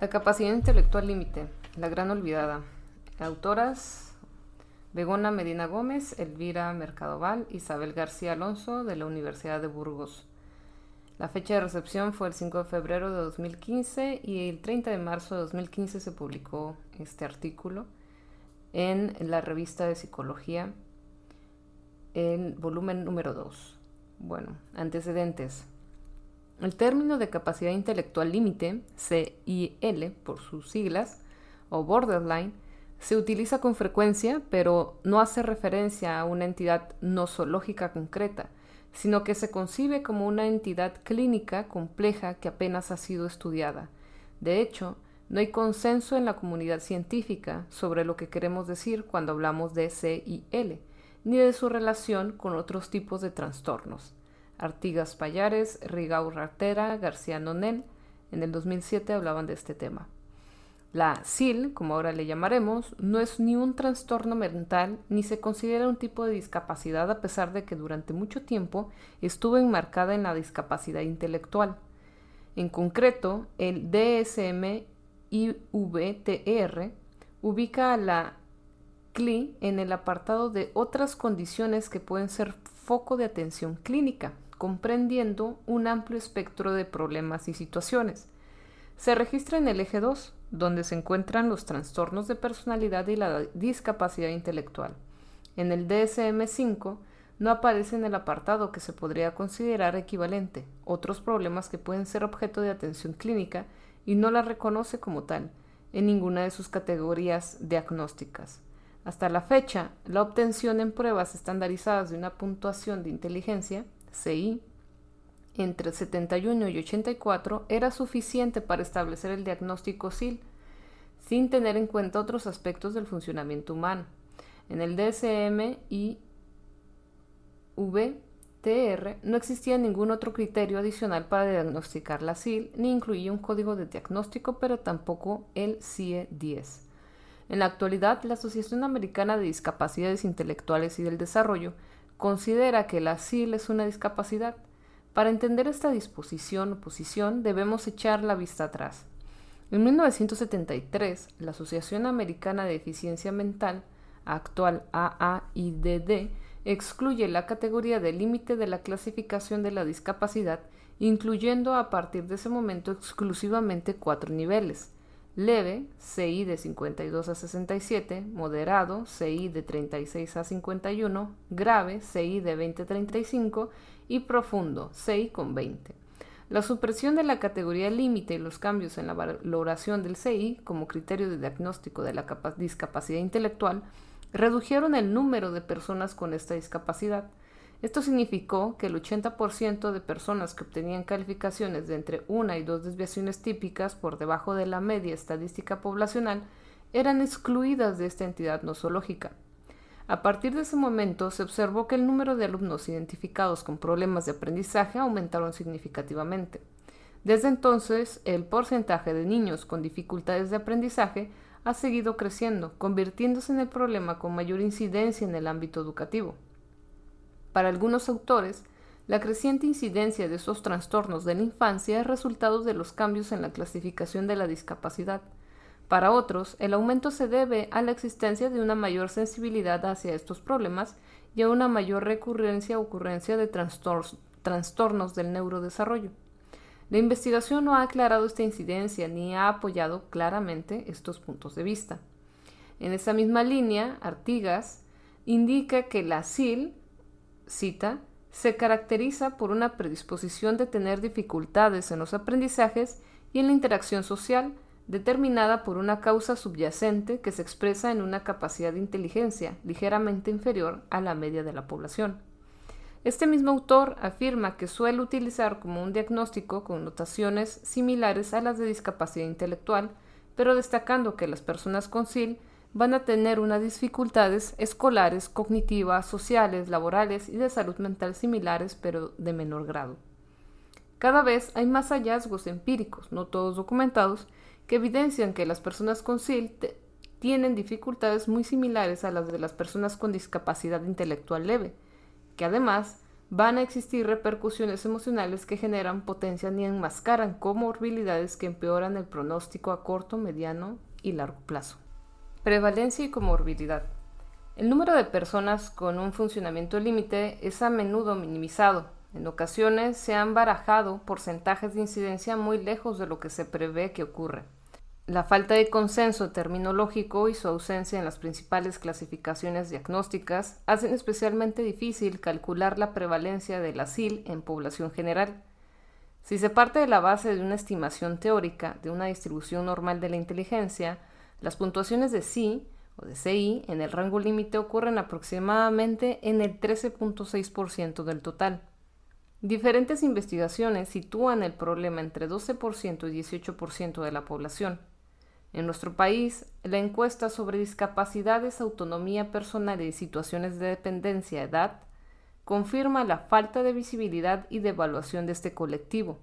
La capacidad intelectual límite, la gran olvidada. Autoras Begona Medina Gómez, Elvira Mercadoval, Isabel García Alonso de la Universidad de Burgos. La fecha de recepción fue el 5 de febrero de 2015 y el 30 de marzo de 2015 se publicó este artículo en la revista de psicología en volumen número 2. Bueno, antecedentes. El término de capacidad intelectual límite, CIL por sus siglas, o borderline, se utiliza con frecuencia, pero no hace referencia a una entidad nosológica concreta, sino que se concibe como una entidad clínica compleja que apenas ha sido estudiada. De hecho, no hay consenso en la comunidad científica sobre lo que queremos decir cuando hablamos de CIL, ni de su relación con otros tipos de trastornos. Artigas Payares, Rigau Ratera, García Nonel, en el 2007 hablaban de este tema. La SIL, como ahora le llamaremos, no es ni un trastorno mental ni se considera un tipo de discapacidad a pesar de que durante mucho tiempo estuvo enmarcada en la discapacidad intelectual. En concreto, el DSM-IVTR ubica a la CLI en el apartado de otras condiciones que pueden ser foco de atención clínica, comprendiendo un amplio espectro de problemas y situaciones. Se registra en el eje 2, donde se encuentran los trastornos de personalidad y la discapacidad intelectual. En el DSM-5 no aparece en el apartado que se podría considerar equivalente, otros problemas que pueden ser objeto de atención clínica y no la reconoce como tal en ninguna de sus categorías diagnósticas. Hasta la fecha, la obtención en pruebas estandarizadas de una puntuación de inteligencia CI entre 71 y 84 era suficiente para establecer el diagnóstico SIL, sin tener en cuenta otros aspectos del funcionamiento humano. En el DSM y VTR no existía ningún otro criterio adicional para diagnosticar la SIL, ni incluía un código de diagnóstico, pero tampoco el CIE 10. En la actualidad, la Asociación Americana de Discapacidades Intelectuales y del Desarrollo considera que la SIL es una discapacidad. Para entender esta disposición o posición debemos echar la vista atrás. En 1973, la Asociación Americana de Eficiencia Mental, actual AAIDD, excluye la categoría de límite de la clasificación de la discapacidad, incluyendo a partir de ese momento exclusivamente cuatro niveles, leve, CI de 52 a 67, moderado, CI de 36 a 51, grave, CI de 20 a 35 y profundo, CI con 20. La supresión de la categoría límite y los cambios en la valoración del CI como criterio de diagnóstico de la discapacidad intelectual redujeron el número de personas con esta discapacidad, esto significó que el 80% de personas que obtenían calificaciones de entre una y dos desviaciones típicas por debajo de la media estadística poblacional eran excluidas de esta entidad nosológica. A partir de ese momento se observó que el número de alumnos identificados con problemas de aprendizaje aumentaron significativamente. Desde entonces, el porcentaje de niños con dificultades de aprendizaje ha seguido creciendo, convirtiéndose en el problema con mayor incidencia en el ámbito educativo. Para algunos autores, la creciente incidencia de estos trastornos de la infancia es resultado de los cambios en la clasificación de la discapacidad. Para otros, el aumento se debe a la existencia de una mayor sensibilidad hacia estos problemas y a una mayor recurrencia o ocurrencia de trastornos del neurodesarrollo. La investigación no ha aclarado esta incidencia ni ha apoyado claramente estos puntos de vista. En esa misma línea, Artigas indica que la SIL cita, se caracteriza por una predisposición de tener dificultades en los aprendizajes y en la interacción social, determinada por una causa subyacente que se expresa en una capacidad de inteligencia ligeramente inferior a la media de la población. Este mismo autor afirma que suele utilizar como un diagnóstico connotaciones similares a las de discapacidad intelectual, pero destacando que las personas con SIL van a tener unas dificultades escolares, cognitivas, sociales, laborales y de salud mental similares, pero de menor grado. Cada vez hay más hallazgos empíricos, no todos documentados, que evidencian que las personas con SIL tienen dificultades muy similares a las de las personas con discapacidad intelectual leve, que además van a existir repercusiones emocionales que generan, potencian y enmascaran comorbilidades que empeoran el pronóstico a corto, mediano y largo plazo. Prevalencia y comorbilidad. El número de personas con un funcionamiento límite es a menudo minimizado. En ocasiones se han barajado porcentajes de incidencia muy lejos de lo que se prevé que ocurre. La falta de consenso terminológico y su ausencia en las principales clasificaciones diagnósticas hacen especialmente difícil calcular la prevalencia de la SIL en población general. Si se parte de la base de una estimación teórica de una distribución normal de la inteligencia, las puntuaciones de SI o de CI en el rango límite ocurren aproximadamente en el 13.6% del total. Diferentes investigaciones sitúan el problema entre 12% y 18% de la población. En nuestro país, la encuesta sobre discapacidades, autonomía personal y situaciones de dependencia, edad, confirma la falta de visibilidad y de evaluación de este colectivo.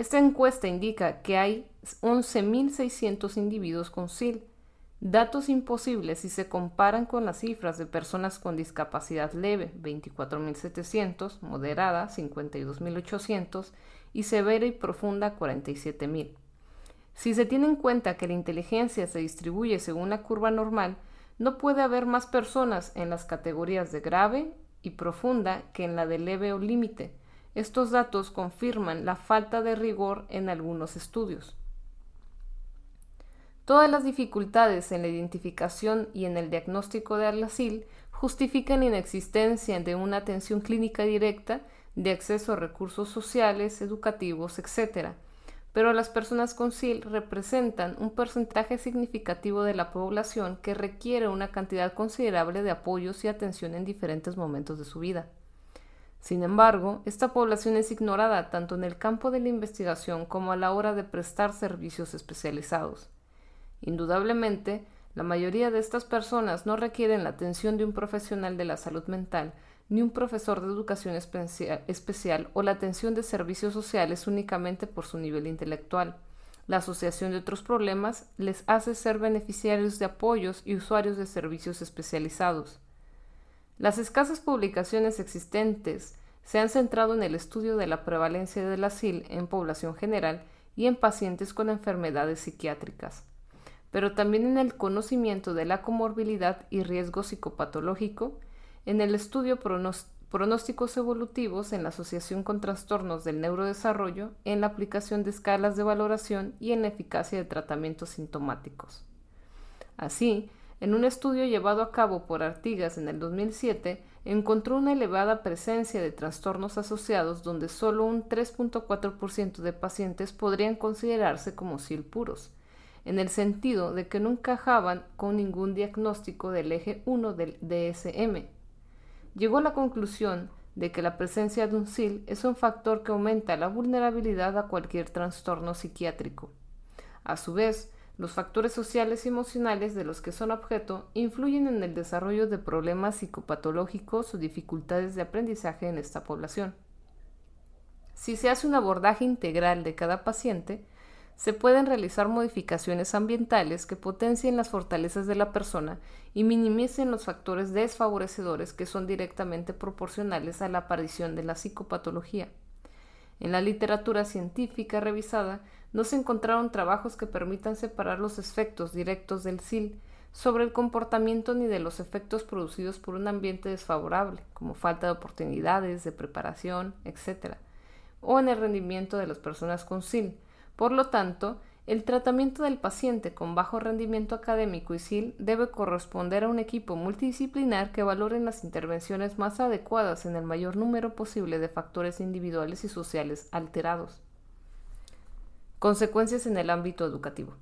Esta encuesta indica que hay 11.600 individuos con SIL, datos imposibles si se comparan con las cifras de personas con discapacidad leve, 24.700, moderada, 52.800 y severa y profunda, 47.000. Si se tiene en cuenta que la inteligencia se distribuye según la curva normal, no puede haber más personas en las categorías de grave y profunda que en la de leve o límite. Estos datos confirman la falta de rigor en algunos estudios. Todas las dificultades en la identificación y en el diagnóstico de ALASIL justifican la inexistencia de una atención clínica directa, de acceso a recursos sociales, educativos, etc., pero las personas con SIL representan un porcentaje significativo de la población que requiere una cantidad considerable de apoyos y atención en diferentes momentos de su vida. Sin embargo, esta población es ignorada tanto en el campo de la investigación como a la hora de prestar servicios especializados. Indudablemente, la mayoría de estas personas no requieren la atención de un profesional de la salud mental, ni un profesor de educación especial o la atención de servicios sociales únicamente por su nivel intelectual. La asociación de otros problemas les hace ser beneficiarios de apoyos y usuarios de servicios especializados. Las escasas publicaciones existentes se han centrado en el estudio de la prevalencia del asil en población general y en pacientes con enfermedades psiquiátricas, pero también en el conocimiento de la comorbilidad y riesgo psicopatológico en el estudio pronósticos evolutivos en la asociación con trastornos del neurodesarrollo, en la aplicación de escalas de valoración y en la eficacia de tratamientos sintomáticos. Así, en un estudio llevado a cabo por Artigas en el 2007, encontró una elevada presencia de trastornos asociados donde solo un 3.4% de pacientes podrían considerarse como SIL puros, en el sentido de que no encajaban con ningún diagnóstico del eje 1 del DSM, llegó a la conclusión de que la presencia de un SIL es un factor que aumenta la vulnerabilidad a cualquier trastorno psiquiátrico. A su vez, los factores sociales y emocionales de los que son objeto influyen en el desarrollo de problemas psicopatológicos o dificultades de aprendizaje en esta población. Si se hace un abordaje integral de cada paciente, se pueden realizar modificaciones ambientales que potencien las fortalezas de la persona y minimicen los factores desfavorecedores que son directamente proporcionales a la aparición de la psicopatología. En la literatura científica revisada no se encontraron trabajos que permitan separar los efectos directos del SIL sobre el comportamiento ni de los efectos producidos por un ambiente desfavorable, como falta de oportunidades, de preparación, etc., o en el rendimiento de las personas con SIL, por lo tanto, el tratamiento del paciente con bajo rendimiento académico y SIL debe corresponder a un equipo multidisciplinar que valore las intervenciones más adecuadas en el mayor número posible de factores individuales y sociales alterados. Consecuencias en el ámbito educativo.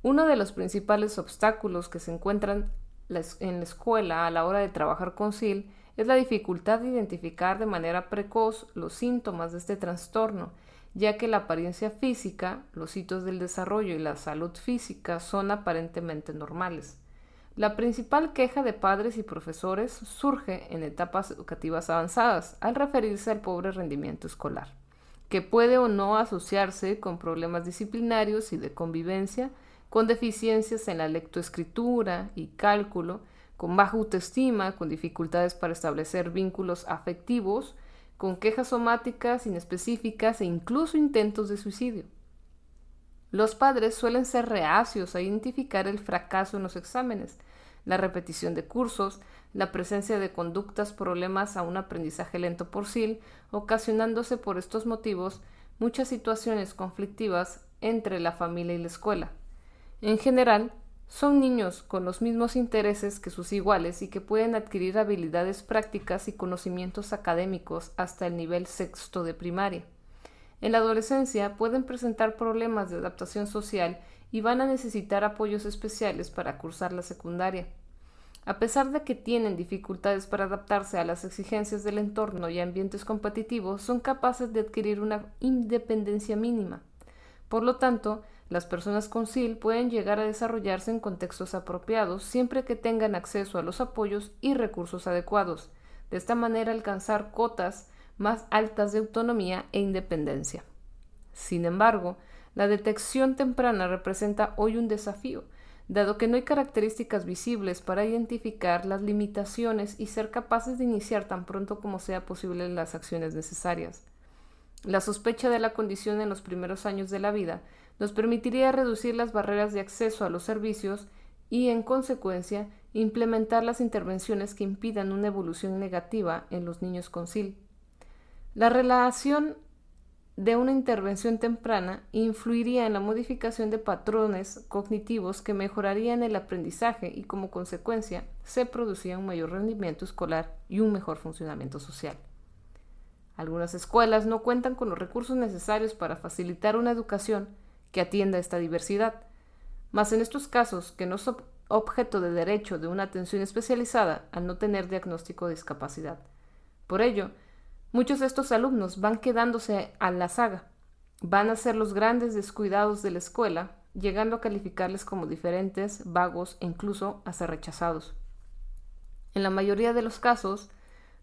Uno de los principales obstáculos que se encuentran en la escuela a la hora de trabajar con SIL es la dificultad de identificar de manera precoz los síntomas de este trastorno ya que la apariencia física, los hitos del desarrollo y la salud física son aparentemente normales. La principal queja de padres y profesores surge en etapas educativas avanzadas al referirse al pobre rendimiento escolar, que puede o no asociarse con problemas disciplinarios y de convivencia, con deficiencias en la lectoescritura y cálculo, con baja autoestima, con dificultades para establecer vínculos afectivos, con quejas somáticas inespecíficas e incluso intentos de suicidio. Los padres suelen ser reacios a identificar el fracaso en los exámenes, la repetición de cursos, la presencia de conductas problemas a un aprendizaje lento por sí, ocasionándose por estos motivos muchas situaciones conflictivas entre la familia y la escuela. En general, son niños con los mismos intereses que sus iguales y que pueden adquirir habilidades prácticas y conocimientos académicos hasta el nivel sexto de primaria. En la adolescencia pueden presentar problemas de adaptación social y van a necesitar apoyos especiales para cursar la secundaria. A pesar de que tienen dificultades para adaptarse a las exigencias del entorno y ambientes competitivos, son capaces de adquirir una independencia mínima. Por lo tanto, las personas con SIL pueden llegar a desarrollarse en contextos apropiados siempre que tengan acceso a los apoyos y recursos adecuados. De esta manera alcanzar cotas más altas de autonomía e independencia. Sin embargo, la detección temprana representa hoy un desafío, dado que no hay características visibles para identificar las limitaciones y ser capaces de iniciar tan pronto como sea posible las acciones necesarias. La sospecha de la condición en los primeros años de la vida nos permitiría reducir las barreras de acceso a los servicios y, en consecuencia, implementar las intervenciones que impidan una evolución negativa en los niños con SIL. La relación de una intervención temprana influiría en la modificación de patrones cognitivos que mejorarían el aprendizaje y como consecuencia se producía un mayor rendimiento escolar y un mejor funcionamiento social. Algunas escuelas no cuentan con los recursos necesarios para facilitar una educación que atienda esta diversidad. Mas en estos casos, que no son objeto de derecho de una atención especializada al no tener diagnóstico de discapacidad. Por ello, muchos de estos alumnos van quedándose a la saga, van a ser los grandes descuidados de la escuela, llegando a calificarles como diferentes, vagos e incluso a ser rechazados. En la mayoría de los casos,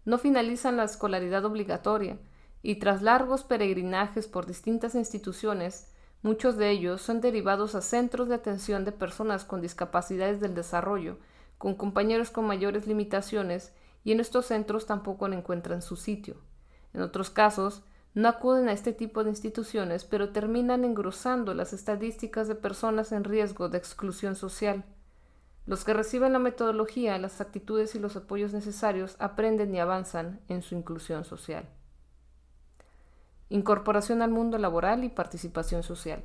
no finalizan la escolaridad obligatoria y tras largos peregrinajes por distintas instituciones, Muchos de ellos son derivados a centros de atención de personas con discapacidades del desarrollo, con compañeros con mayores limitaciones, y en estos centros tampoco encuentran su sitio. En otros casos, no acuden a este tipo de instituciones, pero terminan engrosando las estadísticas de personas en riesgo de exclusión social. Los que reciben la metodología, las actitudes y los apoyos necesarios aprenden y avanzan en su inclusión social. Incorporación al mundo laboral y participación social.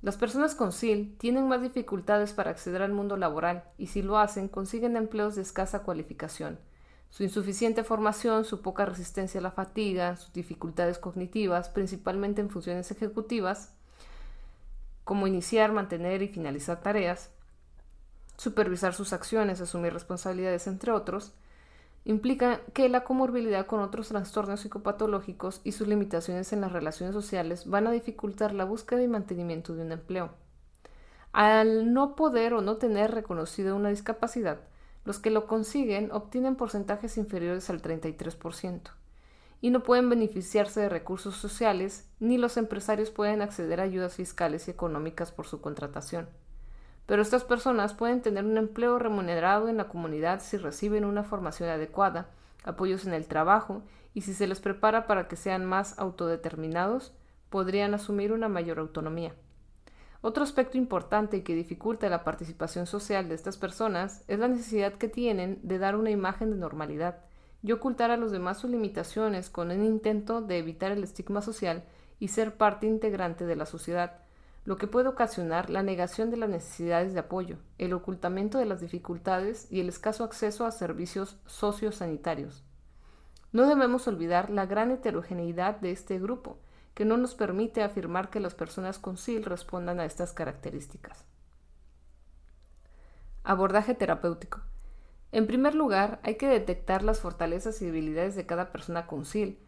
Las personas con SIL tienen más dificultades para acceder al mundo laboral y si lo hacen consiguen empleos de escasa cualificación. Su insuficiente formación, su poca resistencia a la fatiga, sus dificultades cognitivas, principalmente en funciones ejecutivas, como iniciar, mantener y finalizar tareas, supervisar sus acciones, asumir responsabilidades, entre otros, implica que la comorbilidad con otros trastornos psicopatológicos y sus limitaciones en las relaciones sociales van a dificultar la búsqueda y mantenimiento de un empleo. Al no poder o no tener reconocida una discapacidad, los que lo consiguen obtienen porcentajes inferiores al 33% y no pueden beneficiarse de recursos sociales, ni los empresarios pueden acceder a ayudas fiscales y económicas por su contratación pero estas personas pueden tener un empleo remunerado en la comunidad si reciben una formación adecuada, apoyos en el trabajo y si se les prepara para que sean más autodeterminados, podrían asumir una mayor autonomía. Otro aspecto importante que dificulta la participación social de estas personas es la necesidad que tienen de dar una imagen de normalidad y ocultar a los demás sus limitaciones con un intento de evitar el estigma social y ser parte integrante de la sociedad, lo que puede ocasionar la negación de las necesidades de apoyo, el ocultamiento de las dificultades y el escaso acceso a servicios sociosanitarios. No debemos olvidar la gran heterogeneidad de este grupo, que no nos permite afirmar que las personas con SIL respondan a estas características. Abordaje terapéutico. En primer lugar, hay que detectar las fortalezas y debilidades de cada persona con SIL,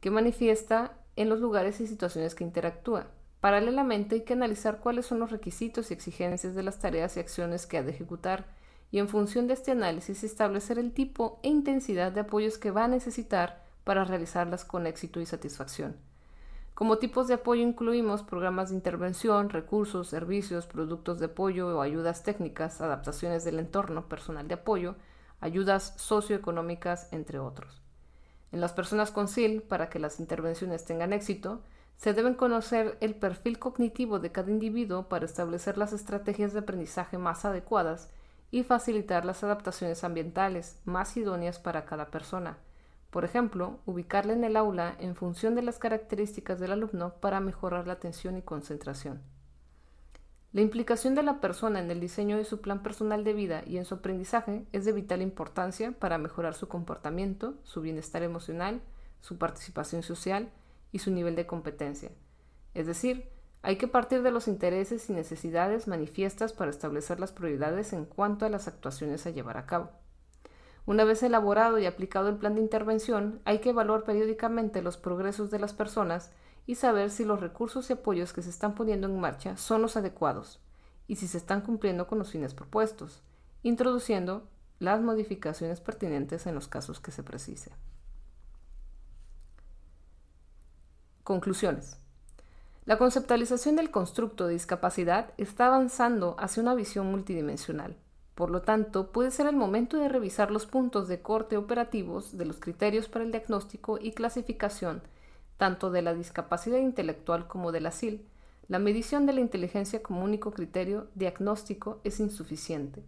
que manifiesta en los lugares y situaciones que interactúa. Paralelamente hay que analizar cuáles son los requisitos y exigencias de las tareas y acciones que ha de ejecutar y en función de este análisis establecer el tipo e intensidad de apoyos que va a necesitar para realizarlas con éxito y satisfacción. Como tipos de apoyo incluimos programas de intervención, recursos, servicios, productos de apoyo o ayudas técnicas, adaptaciones del entorno, personal de apoyo, ayudas socioeconómicas, entre otros. En las personas con SIL, para que las intervenciones tengan éxito, se deben conocer el perfil cognitivo de cada individuo para establecer las estrategias de aprendizaje más adecuadas y facilitar las adaptaciones ambientales más idóneas para cada persona por ejemplo, ubicarle en el aula en función de las características del alumno para mejorar la atención y concentración. La implicación de la persona en el diseño de su plan personal de vida y en su aprendizaje es de vital importancia para mejorar su comportamiento, su bienestar emocional, su participación social y su nivel de competencia. Es decir, hay que partir de los intereses y necesidades manifiestas para establecer las prioridades en cuanto a las actuaciones a llevar a cabo. Una vez elaborado y aplicado el plan de intervención, hay que evaluar periódicamente los progresos de las personas y saber si los recursos y apoyos que se están poniendo en marcha son los adecuados y si se están cumpliendo con los fines propuestos, introduciendo las modificaciones pertinentes en los casos que se precise. Conclusiones. La conceptualización del constructo de discapacidad está avanzando hacia una visión multidimensional por lo tanto, puede ser el momento de revisar los puntos de corte operativos de los criterios para el diagnóstico y clasificación tanto de la discapacidad intelectual como de la SIL. La medición de la inteligencia como único criterio diagnóstico es insuficiente.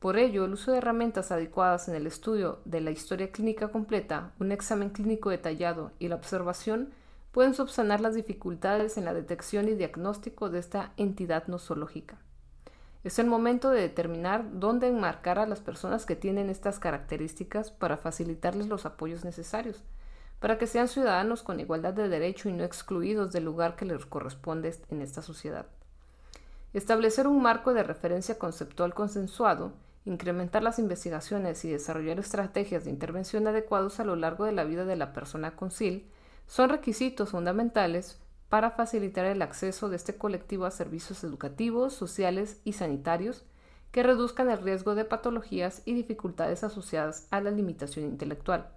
Por ello, el uso de herramientas adecuadas en el estudio de la historia clínica completa, un examen clínico detallado y la observación pueden subsanar las dificultades en la detección y diagnóstico de esta entidad nosológica. Es el momento de determinar dónde enmarcar a las personas que tienen estas características para facilitarles los apoyos necesarios, para que sean ciudadanos con igualdad de derecho y no excluidos del lugar que les corresponde en esta sociedad. Establecer un marco de referencia conceptual consensuado, incrementar las investigaciones y desarrollar estrategias de intervención adecuados a lo largo de la vida de la persona con SIL son requisitos fundamentales para facilitar el acceso de este colectivo a servicios educativos, sociales y sanitarios que reduzcan el riesgo de patologías y dificultades asociadas a la limitación intelectual,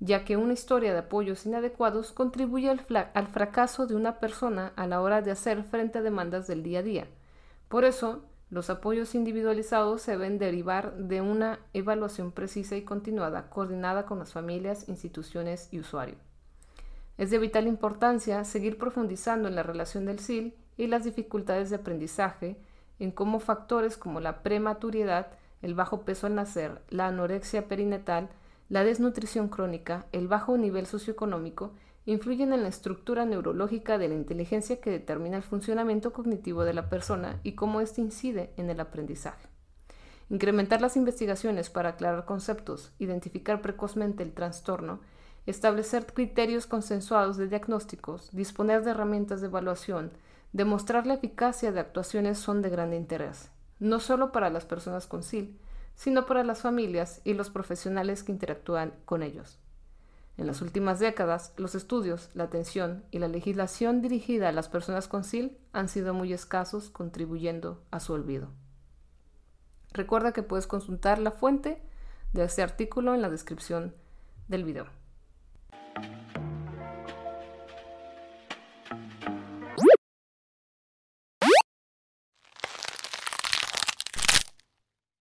ya que una historia de apoyos inadecuados contribuye al, fracaso de una persona a la hora de hacer frente a demandas del día a día. Por eso, los apoyos individualizados se deben derivar de una evaluación precisa y continuada, coordinada con las familias, instituciones y usuarios. Es de vital importancia seguir profundizando en la relación del SIL y las dificultades de aprendizaje, en cómo factores como la prematuridad, el bajo peso al nacer, la anorexia perinatal, la desnutrición crónica, el bajo nivel socioeconómico, influyen en la estructura neurológica de la inteligencia que determina el funcionamiento cognitivo de la persona y cómo éste incide en el aprendizaje. Incrementar las investigaciones para aclarar conceptos, identificar precozmente el trastorno establecer criterios consensuados de diagnósticos, disponer de herramientas de evaluación, demostrar la eficacia de actuaciones son de gran interés, no solo para las personas con SIL, sino para las familias y los profesionales que interactúan con ellos. En las últimas décadas, los estudios, la atención y la legislación dirigida a las personas con SIL han sido muy escasos, contribuyendo a su olvido. Recuerda que puedes consultar la fuente de este artículo en la descripción del video.